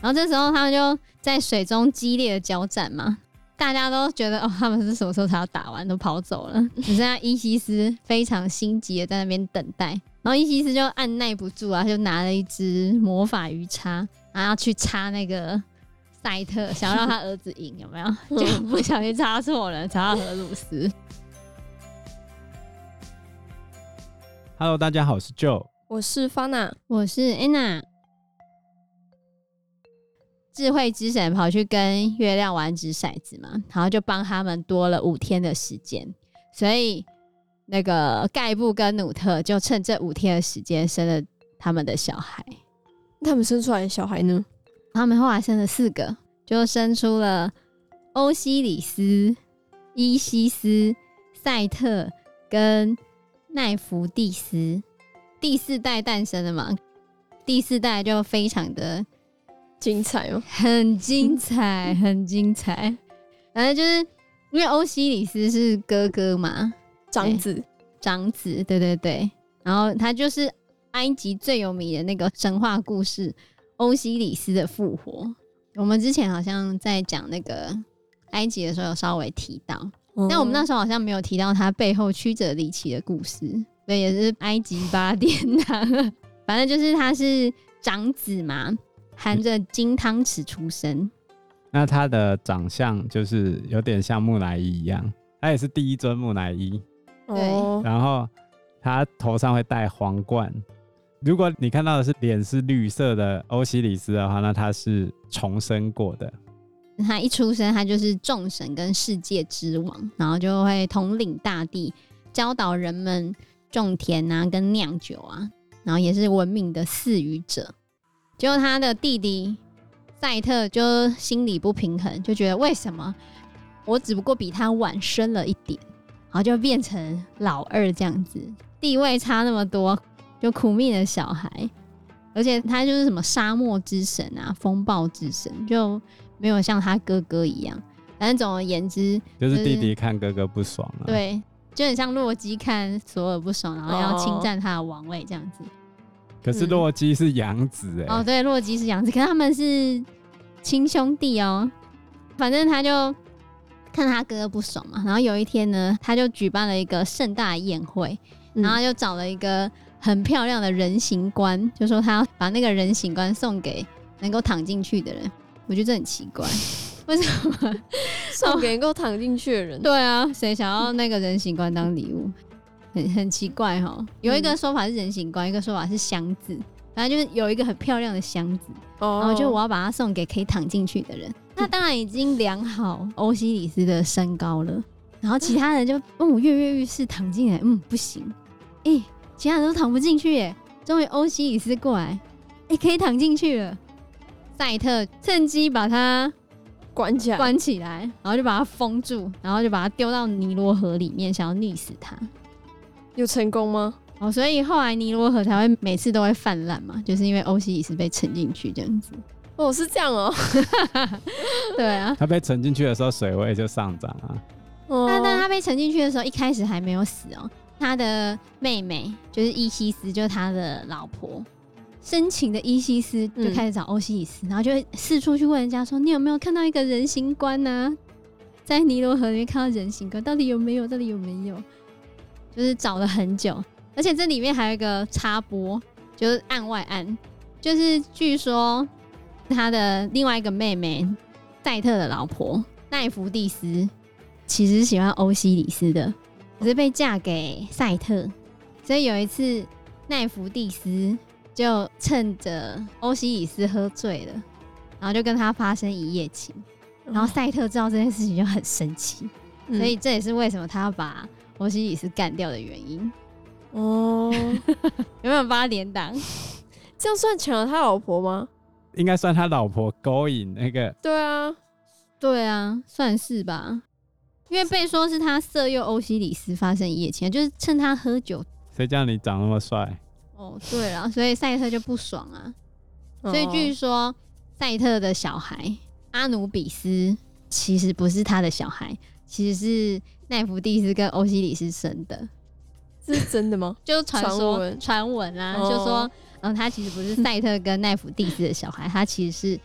然后这时候他们就在水中激烈的交战嘛，大家都觉得哦，他们是什么时候才要打完，都跑走了，只剩下伊西斯非常心急的在那边等待。然后伊西斯就按耐不住啊，就拿了一支魔法鱼叉，然后去插那个赛特，想要让他儿子赢，有没有？就不小心插错了，插到荷鲁斯。Hello，大家好，我是 Joe，我是 Fana，我是 Anna。智慧之神跑去跟月亮玩掷骰子嘛，然后就帮他们多了五天的时间，所以。那个盖布跟努特就趁这五天的时间生了他们的小孩。他们生出来的小孩呢？他们后来生了四个，就生出了欧西里斯、伊西斯、赛特跟奈芙蒂斯。第四代诞生了嘛？第四代就非常的精彩哦，很精彩，很精彩。反正就是因为欧西里斯是哥哥嘛。长子，长子，对对对，然后他就是埃及最有名的那个神话故事欧西里斯的复活。我们之前好像在讲那个埃及的时候有稍微提到，嗯、但我们那时候好像没有提到他背后曲折离奇的故事。对，也是埃及八 点档，反正就是他是长子嘛，含着金汤匙出生。那他的长相就是有点像木乃伊一样，他也是第一尊木乃伊。对，然后他头上会戴皇冠。如果你看到的是脸是绿色的欧西里斯的话，那他是重生过的。他一出生，他就是众神跟世界之王，然后就会统领大地，教导人们种田啊，跟酿酒啊，然后也是文明的赐予者。结果他的弟弟赛特就心里不平衡，就觉得为什么我只不过比他晚生了一点。然后就变成老二这样子，地位差那么多，就苦命的小孩，而且他就是什么沙漠之神啊，风暴之神，就没有像他哥哥一样。反正总而言之，就是、就是弟弟看哥哥不爽啊。对，就很像洛基看索尔不爽，然后要侵占他的王位这样子。可是洛基是养子哎、欸。哦，对，洛基是养子，可是他们是亲兄弟哦。反正他就。看他哥哥不爽嘛，然后有一天呢，他就举办了一个盛大的宴会，然后就找了一个很漂亮的人形棺，就说他要把那个人形棺送给能够躺进去的人。我觉得这很奇怪，为什么 送给能够躺进去的人？对啊，谁想要那个人形棺当礼物？很很奇怪哈。有一个说法是人形棺，一个说法是箱子，反正就是有一个很漂亮的箱子，然后就我要把它送给可以躺进去的人。那当然已经量好欧西里斯的身高了，然后其他人就嗯跃跃欲试躺进来，嗯不行，哎、欸，其他人都躺不进去耶。终于欧西里斯过来，哎、欸，可以躺进去了。赛特趁机把他关起来，关起来，然后就把他封住，然后就把他丢到尼罗河里面，想要溺死他。有成功吗？哦，所以后来尼罗河才会每次都会泛滥嘛，就是因为欧西里斯被沉进去这样子。哦，是这样哦。对啊，他被沉进去的时候，水位就上涨啊。哦，但但他被沉进去的时候，一开始还没有死哦。他的妹妹就是伊西斯，就是他的老婆，深情的伊西斯就开始找欧西里斯，嗯、然后就四处去问人家说：“你有没有看到一个人形棺呢、啊？在尼罗河里面看到人形棺，到底有没有？到底有没有？”就是找了很久，而且这里面还有一个插播，就是案外案，就是据说。他的另外一个妹妹赛特的老婆奈芙蒂斯，其实喜欢欧西里斯的，可是被嫁给赛特。所以有一次，奈芙蒂斯就趁着欧西里斯喝醉了，然后就跟他发生一夜情。然后赛特知道这件事情就很生气，嗯、所以这也是为什么他要把欧西里斯干掉的原因。哦，有没有八点档？这样算抢了他老婆吗？应该算他老婆勾引那个，对啊，对啊，算是吧。因为被说是他色诱欧西里斯发生一夜情，就是趁他喝酒。谁叫你长那么帅？哦，对了，所以赛特就不爽啊。所以据说赛特的小孩阿努比斯其实不是他的小孩，其实是奈弗蒂斯跟欧西里斯生的。这是真的吗？就传说传闻传闻啊，哦就说嗯，他其实不是赛特跟奈弗蒂斯的小孩，他其实是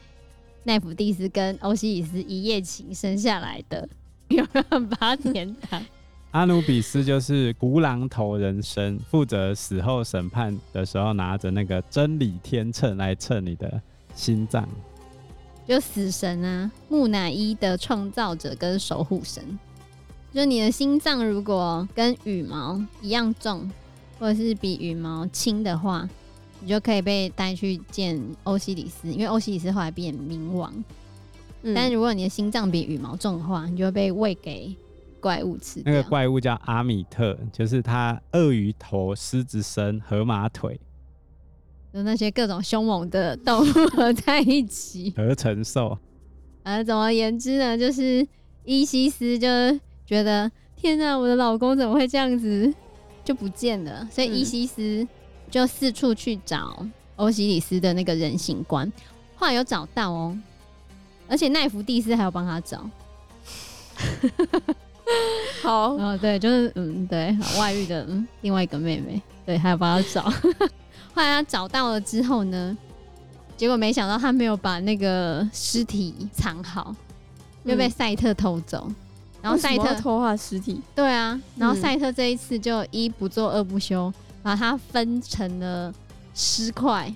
奈弗蒂斯跟欧西里斯一夜情生下来的，有没有很八点档？阿努比斯就是孤狼头人身，负责死后审判的时候拿着那个真理天秤来称你的心脏。就死神啊，木乃伊的创造者跟守护神。就你的心脏如果跟羽毛一样重，或者是比羽毛轻的话，你就可以被带去见欧西里斯，因为欧西里斯后来变冥王。嗯、但如果你的心脏比羽毛重的话，你就会被喂给怪物吃掉。那个怪物叫阿米特，就是它鳄鱼头、狮子身、河马腿，有那些各种凶猛的动物 合在一起。合成兽。呃，总而言之呢，就是伊西斯就觉得天哪、啊，我的老公怎么会这样子就不见了？所以伊西斯就四处去找欧西里斯的那个人形棺，后来有找到哦、喔，而且奈弗蒂斯还有帮他找。好，哦，对，就是嗯，对，外遇的嗯，另外一个妹妹，对，还有帮他找。后来她找到了之后呢，结果没想到她没有把那个尸体藏好，又被赛特偷走。嗯、然后赛特偷他尸体，对啊，然后赛特这一次就一不做二不休，把它分成了十块，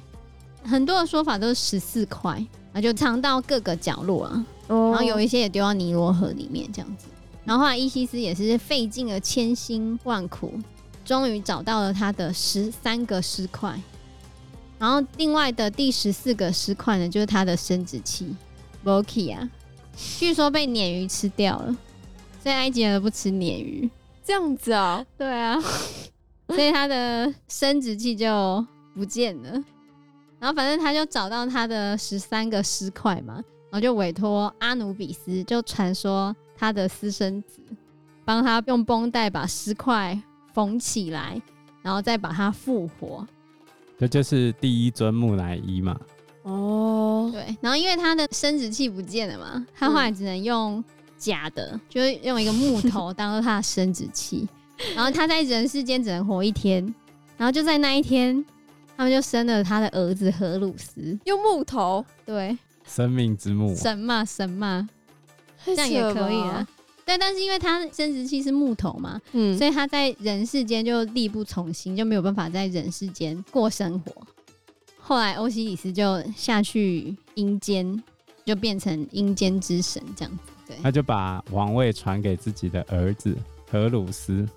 很多的说法都是十四块，啊就藏到各个角落啊。哦、然后有一些也丢到尼罗河里面，这样子。然后后来伊西斯也是费尽了千辛万苦，终于找到了他的十三个尸块。然后另外的第十四个尸块呢，就是他的生殖器 Boki 啊，据说被鲶鱼吃掉了。所以埃及人不吃鲶鱼，这样子啊？对啊，所以他的生殖器就不见了。然后反正他就找到他的十三个尸块嘛，然后就委托阿努比斯，就传说。他的私生子帮他用绷带把尸块缝起来，然后再把它复活。这就是第一尊木乃伊嘛。哦，对。然后因为他的生殖器不见了嘛，他后来只能用假的，嗯、就是用一个木头当做他的生殖器。然后他在人世间只能活一天，然后就在那一天，他们就生了他的儿子荷鲁斯。用木头？对，生命之木。神嘛，神嘛。这样也可以啊，对，但是因为他生殖器是木头嘛，嗯，所以他在人世间就力不从心，就没有办法在人世间过生活。后来欧西里斯就下去阴间，就变成阴间之神这样子。对，他就把王位传给自己的儿子荷鲁斯，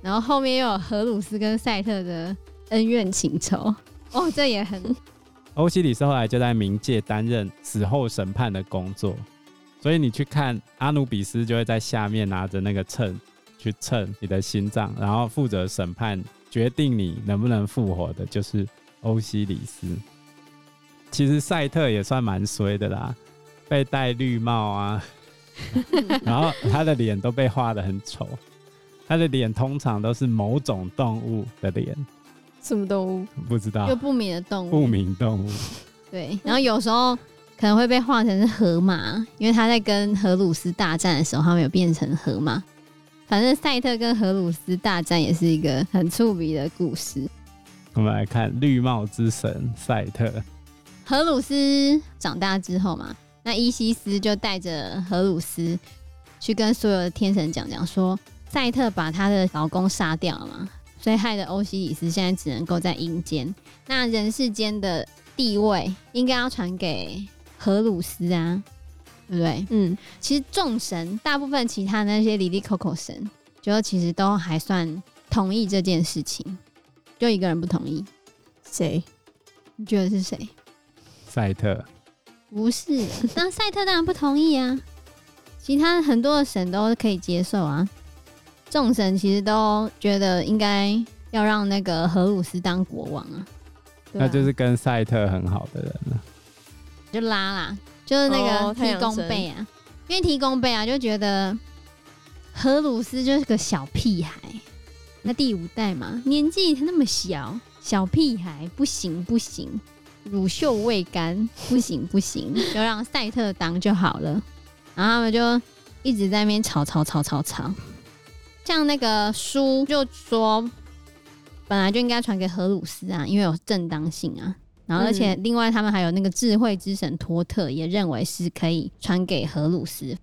然后后面又有荷鲁斯跟赛特的恩怨情仇。哦，这也很。欧西里斯后来就在冥界担任死后审判的工作。所以你去看阿努比斯，就会在下面拿着那个秤去称你的心脏，然后负责审判，决定你能不能复活的，就是欧西里斯。其实赛特也算蛮衰的啦，被戴绿帽啊，然后他的脸都被画得很丑，他的脸通常都是某种动物的脸。什么动物？不知道。就不明的动物。不明动物。对，然后有时候。可能会被画成是河马，因为他在跟荷鲁斯大战的时候，他们有变成河马。反正赛特跟荷鲁斯大战也是一个很触笔的故事。我们来看绿帽之神赛特。荷鲁斯长大之后嘛，那伊西斯就带着荷鲁斯去跟所有的天神讲讲，说赛特把他的老公杀掉了嘛，所以害得欧西里斯现在只能够在阴间，那人世间的地位应该要传给。荷鲁斯啊，对不对？嗯，其实众神大部分其他那些里里口口神，就其实都还算同意这件事情，就一个人不同意，谁？你觉得是谁？赛特？不是，那赛特当然不同意啊。其他很多的神都可以接受啊。众神其实都觉得应该要让那个荷鲁斯当国王啊。啊那就是跟赛特很好的人了。就拉啦，就是那个提供背啊，因为提供背啊就觉得荷鲁斯就是个小屁孩，那第五代嘛，年纪那么小，小屁孩不行不行，乳臭未干，不行不行，就让赛特当就好了。然后他们就一直在那边吵吵吵吵吵，像那个书就说本来就应该传给荷鲁斯啊，因为有正当性啊。然后，而且另外他们还有那个智慧之神托特也认为是可以传给荷鲁斯。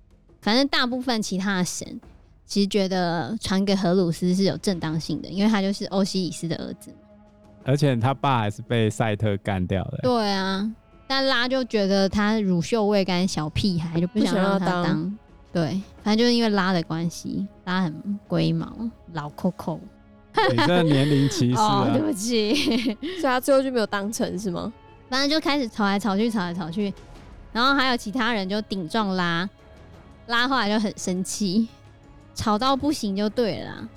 反正大部分其他的神其实觉得传给荷鲁斯是有正当性的，因为他就是欧西里斯的儿子。而且他爸还是被赛特干掉的。对啊，但拉就觉得他乳臭未干小屁孩，就不想让他当。当对，反正就是因为拉的关系，拉很龟毛，老扣扣。你这年龄歧视啊！哦，对不起。所以他最后就没有当成是吗？反正就开始吵来吵去，吵来吵去，然后还有其他人就顶撞拉，拉后来就很生气，吵到不行就对了啦。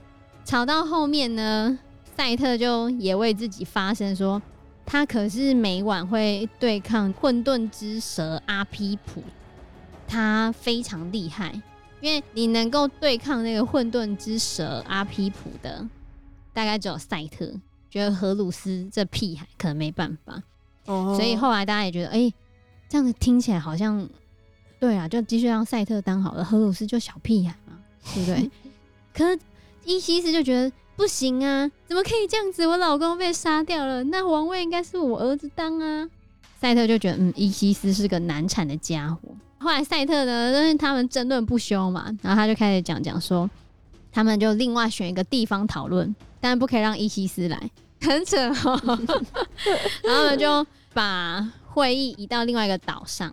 吵到后面呢，赛特就也为自己发声，说他可是每晚会对抗混沌之蛇阿皮普，他非常厉害，因为你能够对抗那个混沌之蛇阿皮普的。大概只有赛特觉得荷鲁斯这屁孩可能没办法，oh. 所以后来大家也觉得，哎、欸，这样子听起来好像对啊，就继续让赛特当好了，荷鲁斯就小屁孩嘛，对不对？可是伊西斯就觉得不行啊，怎么可以这样子？我老公被杀掉了，那王位应该是我儿子当啊。赛特就觉得，嗯，伊西斯是个难产的家伙。后来赛特呢，因为他们争论不休嘛，然后他就开始讲讲说，他们就另外选一个地方讨论。但不可以让伊西斯来，很扯哦。然后呢，就把会议移到另外一个岛上，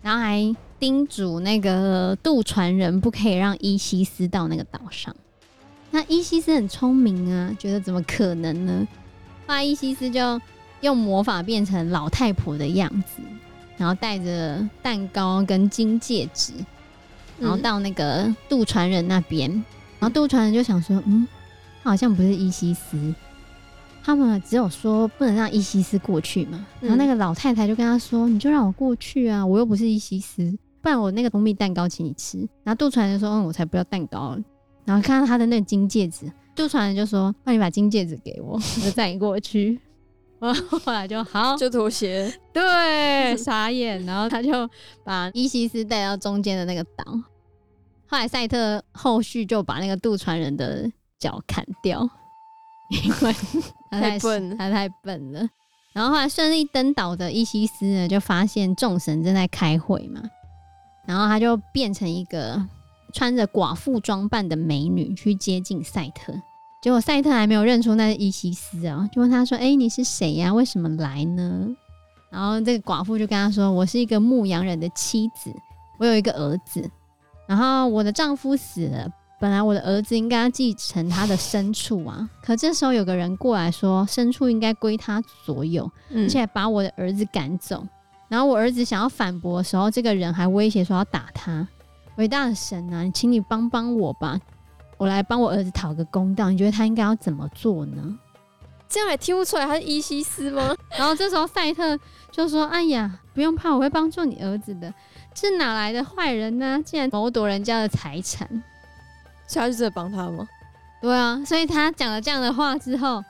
然后还叮嘱那个渡船人不可以让伊西斯到那个岛上。那伊西斯很聪明啊，觉得怎么可能呢？后来伊西斯就用魔法变成老太婆的样子，然后带着蛋糕跟金戒指，然后到那个渡船人那边，然后渡船人就想说，嗯。好像不是伊西斯，他们只有说不能让伊西斯过去嘛。然后那个老太太就跟他说：“你就让我过去啊，我又不是伊西斯，不然我那个蜂蜜蛋糕请你吃。”然后渡船人就说：“嗯，我才不要蛋糕。”然后看到他的那个金戒指，渡船人就说：“那你把金戒指给我，我就带你过去。” 后来就好，就妥协，对，傻眼。然后他就把伊西斯带到中间的那个岛。后来赛特后续就把那个渡船人的。脚砍掉，因为 他太，太笨，他太笨了。然后后来顺利登岛的伊西斯呢，就发现众神正在开会嘛，然后他就变成一个穿着寡妇装扮的美女去接近赛特。结果赛特还没有认出那是伊西斯啊，就问他说：“哎、欸，你是谁呀？为什么来呢？”然后这个寡妇就跟他说：“我是一个牧羊人的妻子，我有一个儿子，然后我的丈夫死了。”本来我的儿子应该要继承他的牲畜啊，可这时候有个人过来说，牲畜应该归他所有，嗯、而且把我的儿子赶走。然后我儿子想要反驳的时候，这个人还威胁说要打他。伟大的神啊，请你帮帮我吧，我来帮我儿子讨个公道。你觉得他应该要怎么做呢？这样也听不出来他是伊西斯吗？然后这时候赛特就说：“哎呀，不用怕，我会帮助你儿子的。这哪来的坏人呢？竟然谋夺人家的财产！”下次在帮他吗？对啊，所以他讲了这样的话之后，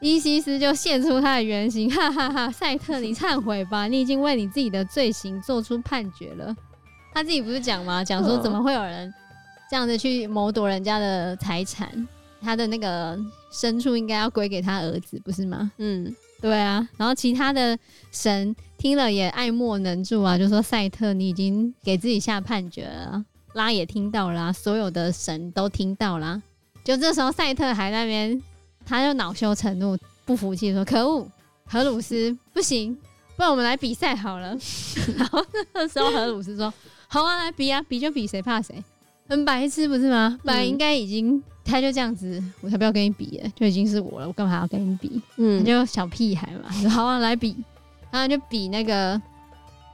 伊西斯就现出他的原形，哈哈哈！赛特，你忏悔吧，你已经为你自己的罪行做出判决了。他自己不是讲吗？讲说怎么会有人这样子去谋夺人家的财产？他的那个牲畜应该要归给他儿子，不是吗？嗯，对啊。然后其他的神听了也爱莫能助啊，就说赛特，你已经给自己下判决了。拉也听到啦、啊，所有的神都听到啦。就这时候，赛特还在那边，他就恼羞成怒，不服气说：“可恶，荷鲁斯，不行，不然我们来比赛好了。”然后那时候荷鲁斯说：“好啊，来比啊，比就比，谁怕谁？很白痴不是吗？本来应该已经，他就这样子，我才不要跟你比了，就已经是我了，我干嘛还要跟你比？嗯，就小屁孩嘛，说 好啊，来比，然后就比那个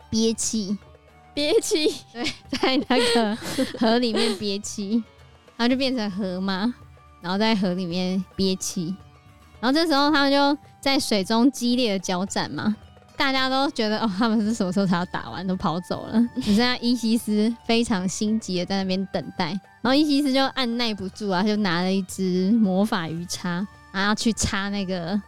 憋气。”憋气，对，在那个河里面憋气，然后就变成河嘛，然后在河里面憋气，然后这时候他们就在水中激烈的交战嘛，大家都觉得哦，他们是什么时候才要打完，都跑走了，只剩下伊西斯非常心急的在那边等待，然后伊西斯就按耐不住啊，他就拿了一支魔法鱼叉，然后去插那个。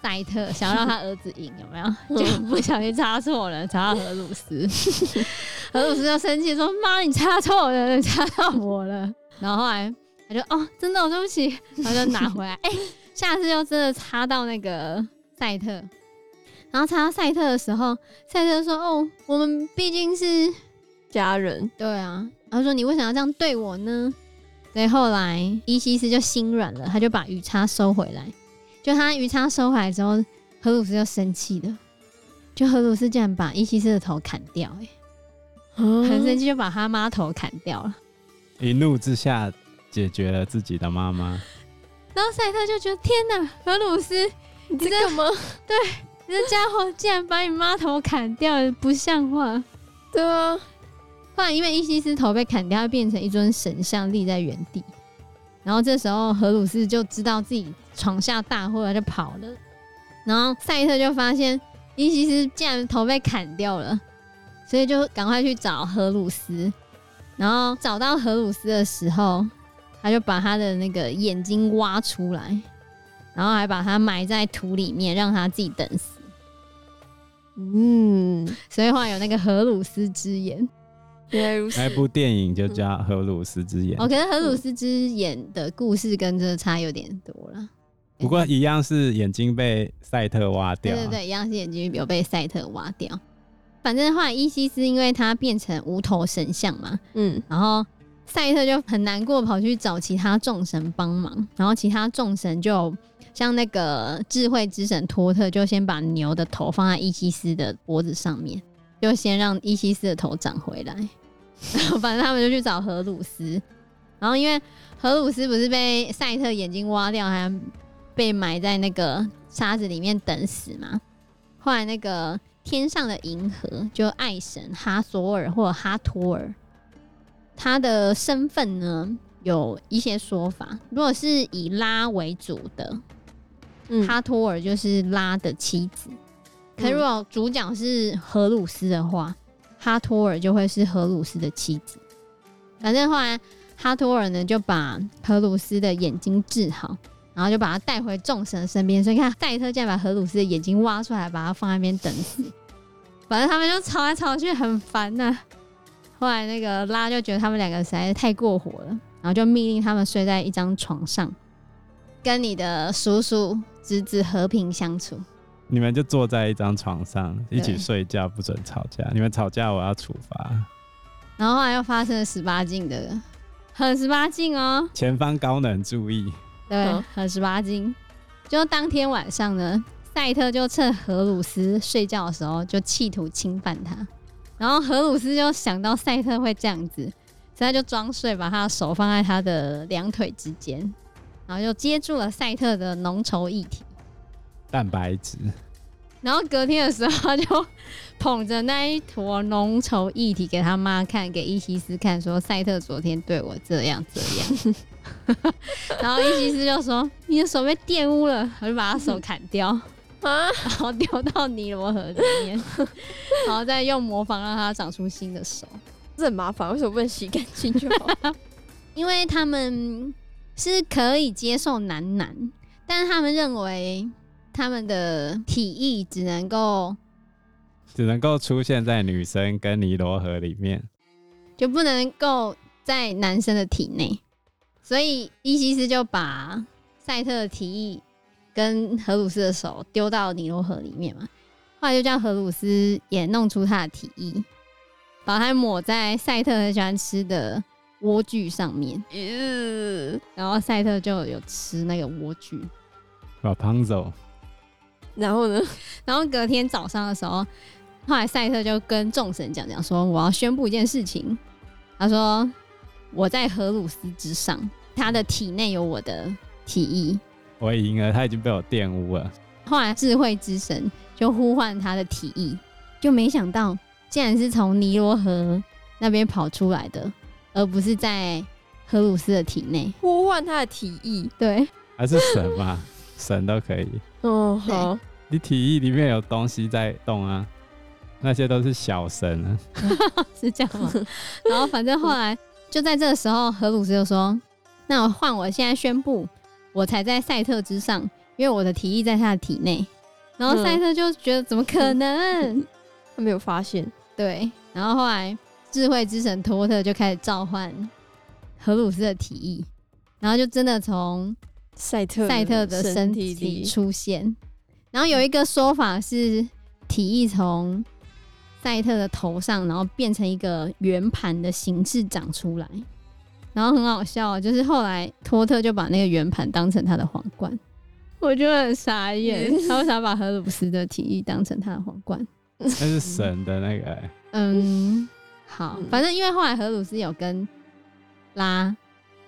赛特想要让他儿子赢，有没有？就不小心插错了，插到荷鲁斯。荷鲁斯就生气说：“妈，你插错了，你 插到我了。”然后后来他就哦，真的，对不起，然后就拿回来。哎、欸，下次就真的插到那个赛特，然后插到赛特的时候，赛特说：“哦，我们毕竟是家人。”对啊，然后说：“你为什么要这样对我呢？”所以后来伊西斯就心软了，他就把鱼叉收回来。就他鱼叉收回来之后，荷鲁斯就生气了。就荷鲁斯竟然把伊西斯的头砍掉，欸，哎，很生气，就把他妈头砍掉了。一怒之下解决了自己的妈妈。然后赛特就觉得天哪，荷鲁斯，你在干嘛？对，你这家伙竟然把你妈头砍掉，不像话。对啊，后来因为伊西斯头被砍掉，变成一尊神像立在原地。然后这时候荷鲁斯就知道自己闯下大祸了，就跑了。然后赛特就发现伊西斯竟然头被砍掉了，所以就赶快去找荷鲁斯。然后找到荷鲁斯的时候。他就把他的那个眼睛挖出来，然后还把他埋在土里面，让他自己等死。嗯，所以后来有那个荷鲁斯之眼。原来如此。那部电影就叫《荷鲁斯之眼》。哦，可是荷鲁斯之眼的故事跟这差有点多了。不过一样是眼睛被赛特挖掉。对对对，一样是眼睛有被赛特挖掉。反正后来伊西斯因为他变成无头神像嘛，嗯，然后。赛特就很难过，跑去找其他众神帮忙，然后其他众神就像那个智慧之神托特，就先把牛的头放在伊西斯的脖子上面，就先让伊西斯的头长回来。然 后反正他们就去找荷鲁斯，然后因为荷鲁斯不是被赛特眼睛挖掉，还被埋在那个沙子里面等死嘛。后来那个天上的银河，就爱神哈索尔或者哈托尔。他的身份呢，有一些说法。如果是以拉为主的，嗯、哈托尔就是拉的妻子。可如果主角是荷鲁斯的话，哈托尔就会是荷鲁斯的妻子。反正后来哈托尔呢，就把荷鲁斯的眼睛治好，然后就把他带回众神身边。所以你看，赛特竟然把荷鲁斯的眼睛挖出来，把他放在那边等死。反正他们就吵来吵去，很烦呐、啊。后来那个拉就觉得他们两个实在是太过火了，然后就命令他们睡在一张床上，跟你的叔叔侄子和平相处。你们就坐在一张床上一起睡觉，不准吵架。你们吵架，我要处罚。然后后来又发生了十八禁的，很十八禁哦。前方高能注意。对，很十八斤。就当天晚上呢，赛特就趁荷鲁斯睡觉的时候，就企图侵犯他。然后荷鲁斯就想到赛特会这样子，所以他就装睡，把他的手放在他的两腿之间，然后就接住了赛特的浓稠液体——蛋白质。然后隔天的时候，他就捧着那一坨浓稠液体给他妈看，给伊西斯看，说赛特昨天对我这样这样。然后伊西斯就说：“你的手被玷污了。”我就把他手砍掉。啊！然后丢到尼罗河里面，然后再用魔法让他长出新的手，这很麻烦。为什么不能洗干净就好？因为他们是可以接受男男，但是他们认为他们的体液只能够只能够出现在女生跟尼罗河里面，就不能够在男生的体内。所以伊西斯就把赛特的提议。跟荷鲁斯的手丢到尼罗河里面嘛，后来就叫荷鲁斯也弄出他的提议，把它抹在赛特很喜欢吃的莴苣上面，嗯，然后赛特就有吃那个莴苣。把胖走。然后呢？然后隔天早上的时候，后来赛特就跟众神讲讲说：“我要宣布一件事情。”他说：“我在荷鲁斯之上，他的体内有我的体液。”我赢了，他已经被我玷污了。后来智慧之神就呼唤他的体液，就没想到竟然是从尼罗河那边跑出来的，而不是在荷鲁斯的体内。呼唤他的体液，对，还是神嘛？神都可以。哦，好，你体液里面有东西在动啊，那些都是小神啊，是这样吗？然后反正后来就在这个时候，荷鲁斯就说：“那我换我现在宣布。”我才在赛特之上，因为我的体液在他的体内。然后赛特就觉得怎么可能？他没有发现。对。然后后来智慧之神托特就开始召唤荷鲁斯的体液，然后就真的从赛特赛特的身体里出现。然后有一个说法是，体液从赛特的头上，然后变成一个圆盘的形式长出来。然后很好笑，就是后来托特就把那个圆盘当成他的皇冠，我就很傻眼。他为啥把荷鲁斯的体育当成他的皇冠？那是神的那个、欸。嗯，好，反正因为后来荷鲁斯有跟拉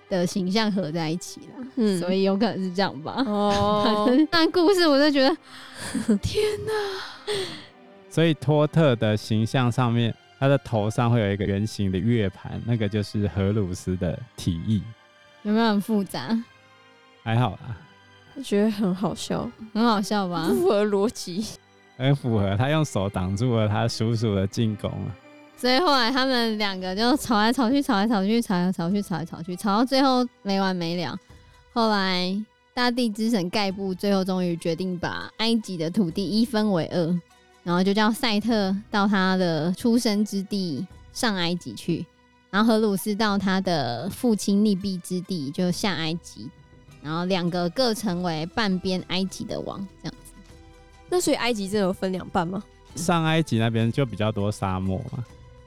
的形象合在一起了，嗯，所以有可能是这样吧。哦，但故事我就觉得，天哪！所以托特的形象上面，他的头上会有一个圆形的月盘，那个就是荷鲁斯的体意。有没有很复杂？还好啦，我觉得很好笑，很好笑吧？不符合逻辑，很符合。他用手挡住了他叔叔的进攻啊。所以后来他们两个就吵来吵去，吵来吵去，吵来吵去，吵来吵去，吵到最后没完没了。后来大地之神盖布最后终于决定把埃及的土地一分为二，然后就叫赛特到他的出生之地上埃及去，然后荷鲁斯到他的父亲利弊之地就下埃及，然后两个各成为半边埃及的王，这样子。那所以埃及真的有分两半吗？上埃及那边就比较多沙漠嘛。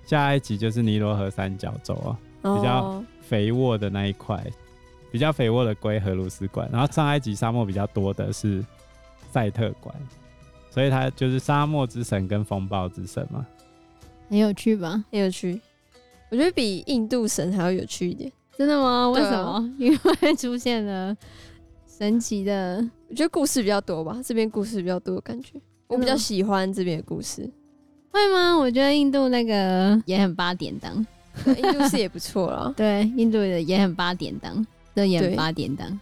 下埃及就是尼罗河三角洲啊，比较肥沃的那一块，比较肥沃的归荷鲁斯管，然后上埃及沙漠比较多的是赛特管，所以他就是沙漠之神跟风暴之神嘛，很有趣吧？很有趣，我觉得比印度神还要有趣一点。真的吗？为什么？啊、因为出现了神奇的，我觉得故事比较多吧，这边故事比较多的感觉，我比较喜欢这边的故事。会吗？我觉得印度那个也很八点档，印度是也不错啦。对，印度的也很八点档，这也很八点档。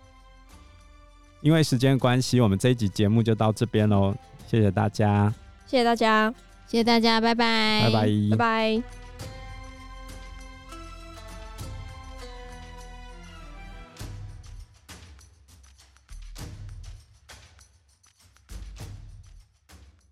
因为时间关系，我们这一集节目就到这边喽。谢谢大家，谢谢大家，谢谢大家，拜拜，拜拜，拜拜。